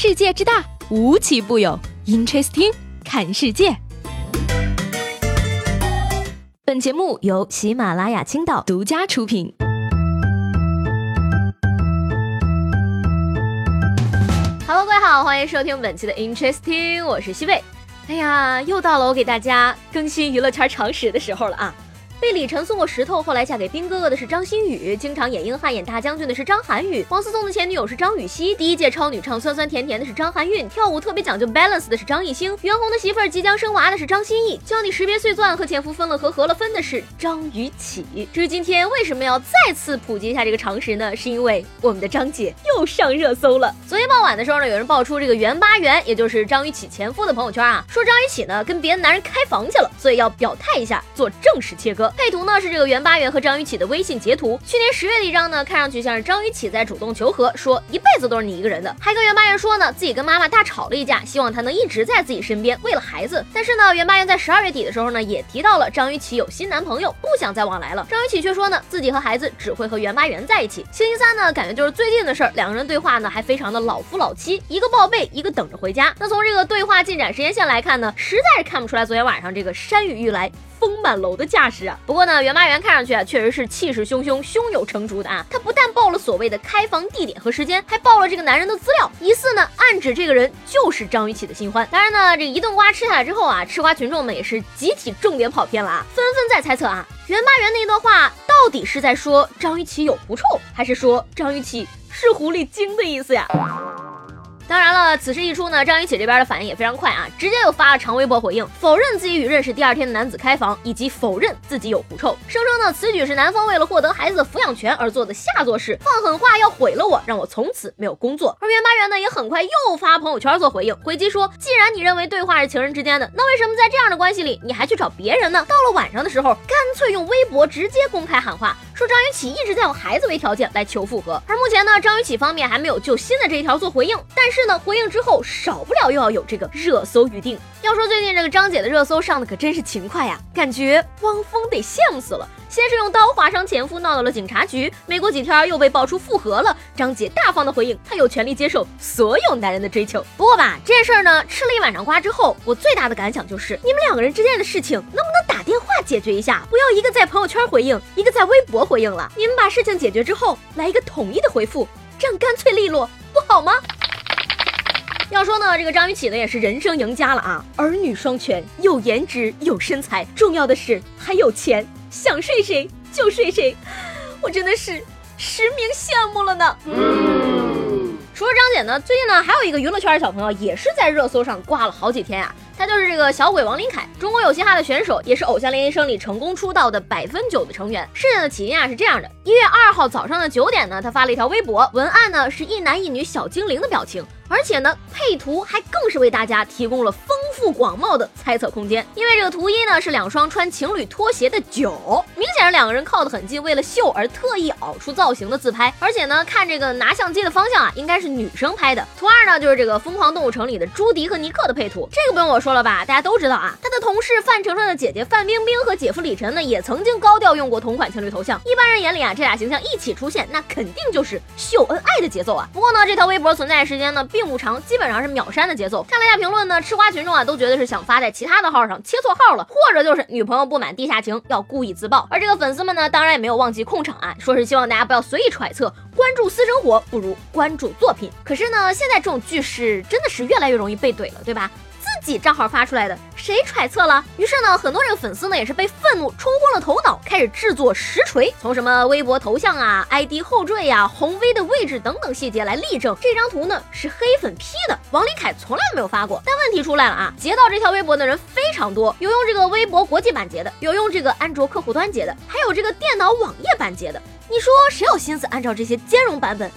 世界之大，无奇不有。Interesting，看世界。本节目由喜马拉雅青岛独家出品。Hello，各位好，欢迎收听本期的 Interesting，我是西贝。哎呀，又到了我给大家更新娱乐圈常识的时候了啊！被李晨送过石头，后来嫁给兵哥哥的是张馨予；经常演硬汉演大将军的是张涵予；王思聪的前女友是张雨绮；第一届超女唱酸酸甜甜的是张含韵；跳舞特别讲究 balance 的是张艺兴；袁弘的媳妇儿即将生娃的是张歆艺；教你识别碎钻和前夫分了合合了分的是张雨绮。至于今天为什么要再次普及一下这个常识呢？是因为我们的张姐又上热搜了。昨天傍晚的时候呢，有人爆出这个袁八元，也就是张雨绮前夫的朋友圈啊，说张雨绮呢跟别的男人开房去了，所以要表态一下，做正式切割。配图呢是这个袁巴元和张雨绮的微信截图，去年十月的一张呢，看上去像是张雨绮在主动求和，说一辈子都是你一个人的，还跟袁巴元说呢，自己跟妈妈大吵了一架，希望他能一直在自己身边，为了孩子。但是呢，袁巴元在十二月底的时候呢，也提到了张雨绮有新男朋友，不想再往来了。张雨绮却说呢，自己和孩子只会和袁巴元在一起。星期三呢，感觉就是最近的事儿，两个人对话呢还非常的老夫老妻，一个报备，一个等着回家。那从这个对话进展时间线来看呢，实在是看不出来昨天晚上这个山雨欲来。风满楼的架势啊！不过呢，袁八元看上去啊，确实是气势汹汹、胸有成竹的啊。他不但报了所谓的开房地点和时间，还报了这个男人的资料，疑似呢暗指这个人就是张雨绮的新欢。当然呢，这一顿瓜吃下来之后啊，吃瓜群众们也是集体重点跑偏了啊，纷纷在猜测啊，袁八元那一段话到底是在说张雨绮有狐臭，还是说张雨绮是狐狸精的意思呀？当然了，此事一出呢，张雨绮这边的反应也非常快啊，直接又发了长微博回应，否认自己与认识第二天的男子开房，以及否认自己有狐臭，声称呢此举是男方为了获得孩子的抚养权而做的下作事，放狠话要毁了我，让我从此没有工作。而袁八元呢也很快又发朋友圈做回应，回击说，既然你认为对话是情人之间的，那为什么在这样的关系里你还去找别人呢？到了晚上的时候，干脆用微博直接公开喊话。说张雨绮一直在用孩子为条件来求复合，而目前呢，张雨绮方面还没有就新的这一条做回应，但是呢，回应之后少不了又要有这个热搜预定。要说最近这个张姐的热搜上的可真是勤快呀，感觉汪峰得羡慕死了。先是用刀划伤前夫，闹到了警察局，没过几天又被爆出复合了。张姐大方的回应，她有权利接受所有男人的追求。不过吧，这事儿呢，吃了一晚上瓜之后，我最大的感想就是，你们两个人之间的事情能不能打电话解决一下？不要一个在朋友圈回应，一个在微博回应了。你们把事情解决之后，来一个统一的回复，这样干脆利落，不好吗？要说呢，这个张雨绮呢也是人生赢家了啊，儿女双全，有颜值，有身材，重要的是还有钱。想睡谁就睡谁，我真的是实名羡慕了呢。嗯除了张姐呢，最近呢还有一个娱乐圈的小朋友也是在热搜上挂了好几天啊。他就是这个小鬼王林凯，中国有嘻哈的选手，也是偶像练习生里成功出道的百分九的成员。事件的起因啊是这样的：一月二号早上的九点呢，他发了一条微博，文案呢是一男一女小精灵的表情。而且呢，配图还更是为大家提供了丰富广袤的猜测空间。因为这个图一呢是两双穿情侣拖鞋的脚，明显是两个人靠得很近，为了秀而特意凹出造型的自拍。而且呢，看这个拿相机的方向啊，应该是女生拍的。图二呢就是这个《疯狂动物城》里的朱迪和尼克的配图，这个不用我说了吧，大家都知道啊。他的同事范丞丞的姐姐范冰冰和姐夫李晨呢，也曾经高调用过同款情侣头像。一般人眼里啊，这俩形象一起出现，那肯定就是秀恩爱的节奏啊。不过呢，这条微博存在时间呢。并并不长，基本上是秒删的节奏。看了一下评论呢，吃瓜群众啊都觉得是想发在其他的号上切错号了，或者就是女朋友不满地下情要故意自爆。而这个粉丝们呢，当然也没有忘记控场啊，说是希望大家不要随意揣测，关注私生活不如关注作品。可是呢，现在这种句式真的是越来越容易被怼了，对吧？己账号发出来的，谁揣测了？于是呢，很多这个粉丝呢也是被愤怒冲昏了头脑，开始制作实锤，从什么微博头像啊、ID 后缀呀、红 V 的位置等等细节来例证这张图呢是黑粉 P 的。王林凯从来没有发过，但问题出来了啊！截到这条微博的人非常多，有用这个微博国际版截的，有用这个安卓客户端截的，还有这个电脑网页版截的。你说谁有心思按照这些兼容版本？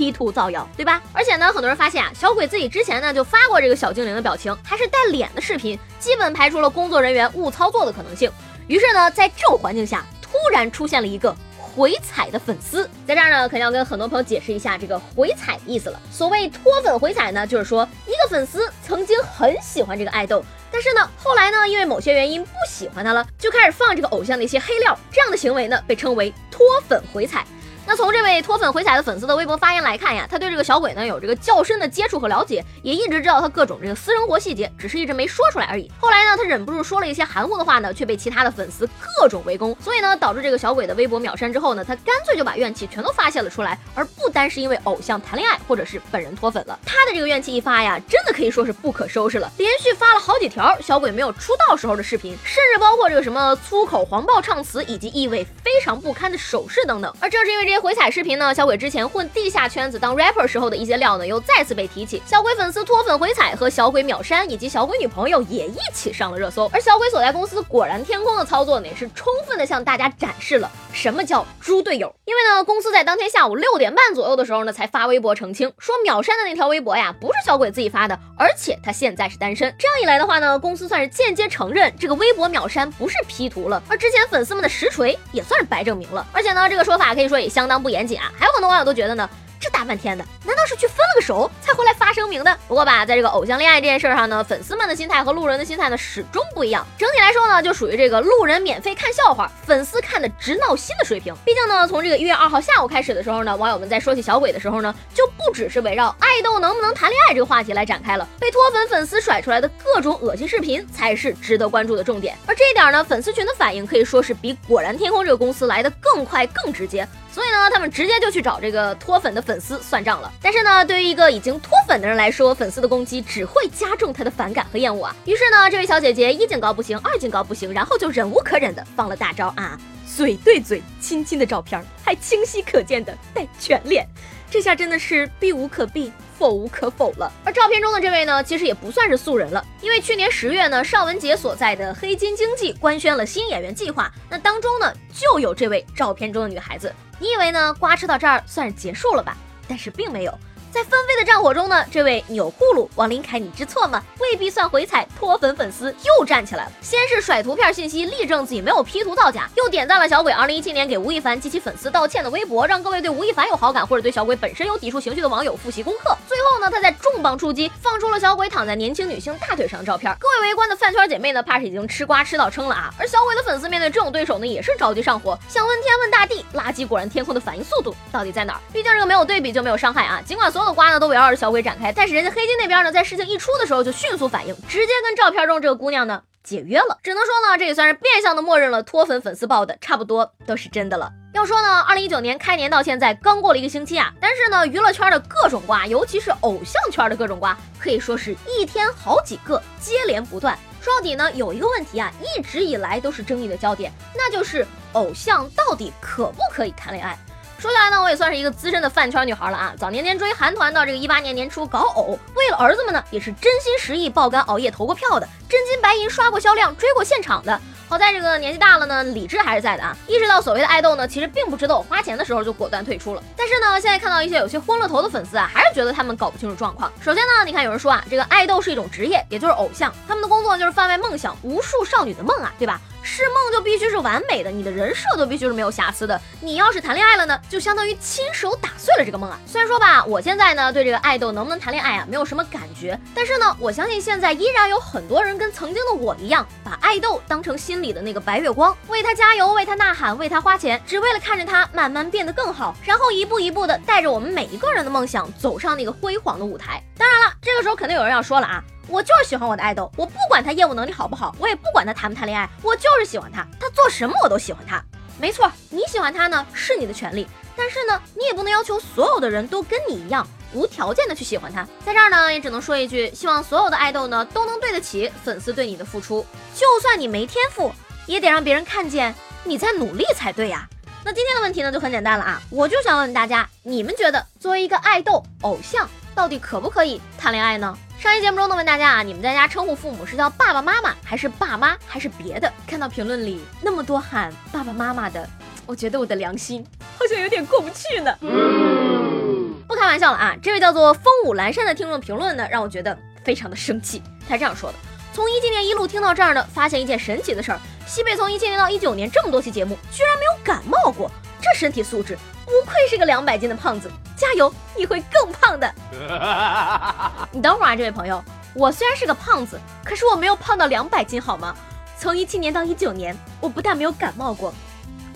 P 图造谣，对吧？而且呢，很多人发现啊，小鬼自己之前呢就发过这个小精灵的表情，还是带脸的视频，基本排除了工作人员误操作的可能性。于是呢，在这种环境下，突然出现了一个回踩的粉丝，在这儿呢，肯定要跟很多朋友解释一下这个回踩的意思了。所谓脱粉回踩呢，就是说一个粉丝曾经很喜欢这个爱豆，但是呢，后来呢，因为某些原因不喜欢他了，就开始放这个偶像的一些黑料，这样的行为呢，被称为脱粉回踩。那从这位脱粉回踩的粉丝的微博发言来看呀，他对这个小鬼呢有这个较深的接触和了解，也一直知道他各种这个私生活细节，只是一直没说出来而已。后来呢，他忍不住说了一些含糊的话呢，却被其他的粉丝各种围攻，所以呢，导致这个小鬼的微博秒删之后呢，他干脆就把怨气全都发泄了出来，而不单是因为偶像谈恋爱或者是本人脱粉了。他的这个怨气一发呀，真的可以说是不可收拾了，连续发了好几条小鬼没有出道时候的视频，甚至包括这个什么粗口黄暴唱词以及意味非常不堪的手势等等。而正是因为这这些回踩视频呢，小鬼之前混地下圈子当 rapper 时候的一些料呢，又再次被提起。小鬼粉丝脱粉回踩和小鬼秒删以及小鬼女朋友也一起上了热搜。而小鬼所在公司果然天空的操作呢，也是充分的向大家展示了什么叫猪队友。因为呢，公司在当天下午六点半左右的时候呢，才发微博澄清说秒删的那条微博呀，不是小鬼自己发的，而且他现在是单身。这样一来的话呢，公司算是间接承认这个微博秒删不是 P 图了，而之前粉丝们的实锤也算是白证明了。而且呢，这个说法可以说也相相当不严谨啊。还有很多网友都觉得呢。这大半天的，难道是去分了个手才回来发声明的？不过吧，在这个偶像恋爱这件事上呢，粉丝们的心态和路人的心态呢始终不一样。整体来说呢，就属于这个路人免费看笑话，粉丝看的直闹心的水平。毕竟呢，从这个一月二号下午开始的时候呢，网友们在说起小鬼的时候呢，就不只是围绕爱豆能不能谈恋爱这个话题来展开了。被脱粉粉丝甩出来的各种恶心视频才是值得关注的重点。而这一点呢，粉丝群的反应可以说是比果然天空这个公司来的更快更直接。所以呢，他们直接就去找这个脱粉的粉丝算账了。但是呢，对于一个已经脱粉的人来说，粉丝的攻击只会加重他的反感和厌恶啊。于是呢，这位小姐姐一警告不行，二警告不行，然后就忍无可忍的放了大招啊，嘴对嘴亲亲的照片，还清晰可见的带全脸，这下真的是避无可避。否无可否了。而照片中的这位呢，其实也不算是素人了，因为去年十月呢，邵文杰所在的黑金经济官宣了新演员计划，那当中呢就有这位照片中的女孩子。你以为呢，瓜吃到这儿算是结束了吧？但是并没有。在纷飞的战火中呢，这位钮祜禄王林凯，你知错吗？未必算回踩脱粉粉丝又站起来了。先是甩图片信息，力证自己没有 P 图造假，又点赞了小鬼2017年给吴亦凡及其粉丝道歉的微博，让各位对吴亦凡有好感或者对小鬼本身有抵触情绪的网友复习功课。最后呢，他在重磅出击，放出了小鬼躺在年轻女性大腿上的照片。各位围观的饭圈姐妹呢，怕是已经吃瓜吃到撑了啊。而小鬼的粉丝面对这种对手呢，也是着急上火，想问天问大地，垃圾果然天空的反应速度到底在哪儿？毕竟这个没有对比就没有伤害啊。尽管所有的瓜呢都围绕着。小鬼展开，但是人家黑金那边呢，在事情一出的时候就迅速反应，直接跟照片中这个姑娘呢解约了。只能说呢，这也算是变相的默认了脱粉粉丝爆的差不多都是真的了。要说呢，二零一九年开年到现在刚过了一个星期啊，但是呢，娱乐圈的各种瓜，尤其是偶像圈的各种瓜，可以说是一天好几个，接连不断。说到底呢，有一个问题啊，一直以来都是争议的焦点，那就是偶像到底可不可以谈恋爱？说起来呢，我也算是一个资深的饭圈女孩了啊。早年间追韩团，到这个一八年年初搞偶，为了儿子们呢，也是真心实意爆肝熬夜投过票的，真金白银刷过销量，追过现场的。好在这个年纪大了呢，理智还是在的啊。意识到所谓的爱豆呢，其实并不值得我花钱的时候，就果断退出了。但是呢，现在看到一些有些昏了头的粉丝啊，还是觉得他们搞不清楚状况。首先呢，你看有人说啊，这个爱豆是一种职业，也就是偶像，他们的工作就是贩卖梦想，无数少女的梦啊，对吧？是梦就必须是完美的，你的人设都必须是没有瑕疵的。你要是谈恋爱了呢，就相当于亲手打碎了这个梦啊。虽然说吧，我现在呢对这个爱豆能不能谈恋爱啊没有什么感觉，但是呢，我相信现在依然有很多人跟曾经的我一样，把爱豆当成心里的那个白月光，为他加油，为他呐喊，为他花钱，只为了看着他慢慢变得更好，然后一步一步的带着我们每一个人的梦想走上那个辉煌的舞台。当然了，这个时候肯定有人要说了啊。我就是喜欢我的爱豆，我不管他业务能力好不好，我也不管他谈不谈恋爱，我就是喜欢他，他做什么我都喜欢他。没错，你喜欢他呢是你的权利，但是呢，你也不能要求所有的人都跟你一样无条件的去喜欢他。在这儿呢，也只能说一句，希望所有的爱豆呢都能对得起粉丝对你的付出，就算你没天赋，也得让别人看见你在努力才对呀。那今天的问题呢就很简单了啊，我就想问大家，你们觉得作为一个爱豆偶像，到底可不可以谈恋爱呢？上期节目中呢，问大家啊，你们在家称呼父母是叫爸爸妈妈，还是爸妈，还是别的？看到评论里那么多喊爸爸妈妈的，我觉得我的良心好像有点过不去呢。嗯不开玩笑了啊，这位叫做风舞阑珊的听众评论呢，让我觉得非常的生气。他这样说的：从一七年一路听到这儿呢，发现一件神奇的事儿，西北从一七年到一九年这么多期节目，居然没有感冒过，这身体素质。不愧是个两百斤的胖子，加油，你会更胖的。你等会儿啊，这位朋友，我虽然是个胖子，可是我没有胖到两百斤好吗？从一七年到一九年，我不但没有感冒过，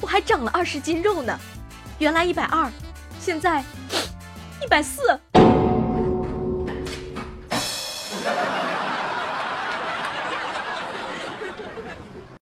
我还长了二十斤肉呢。原来一百二，现在一百四。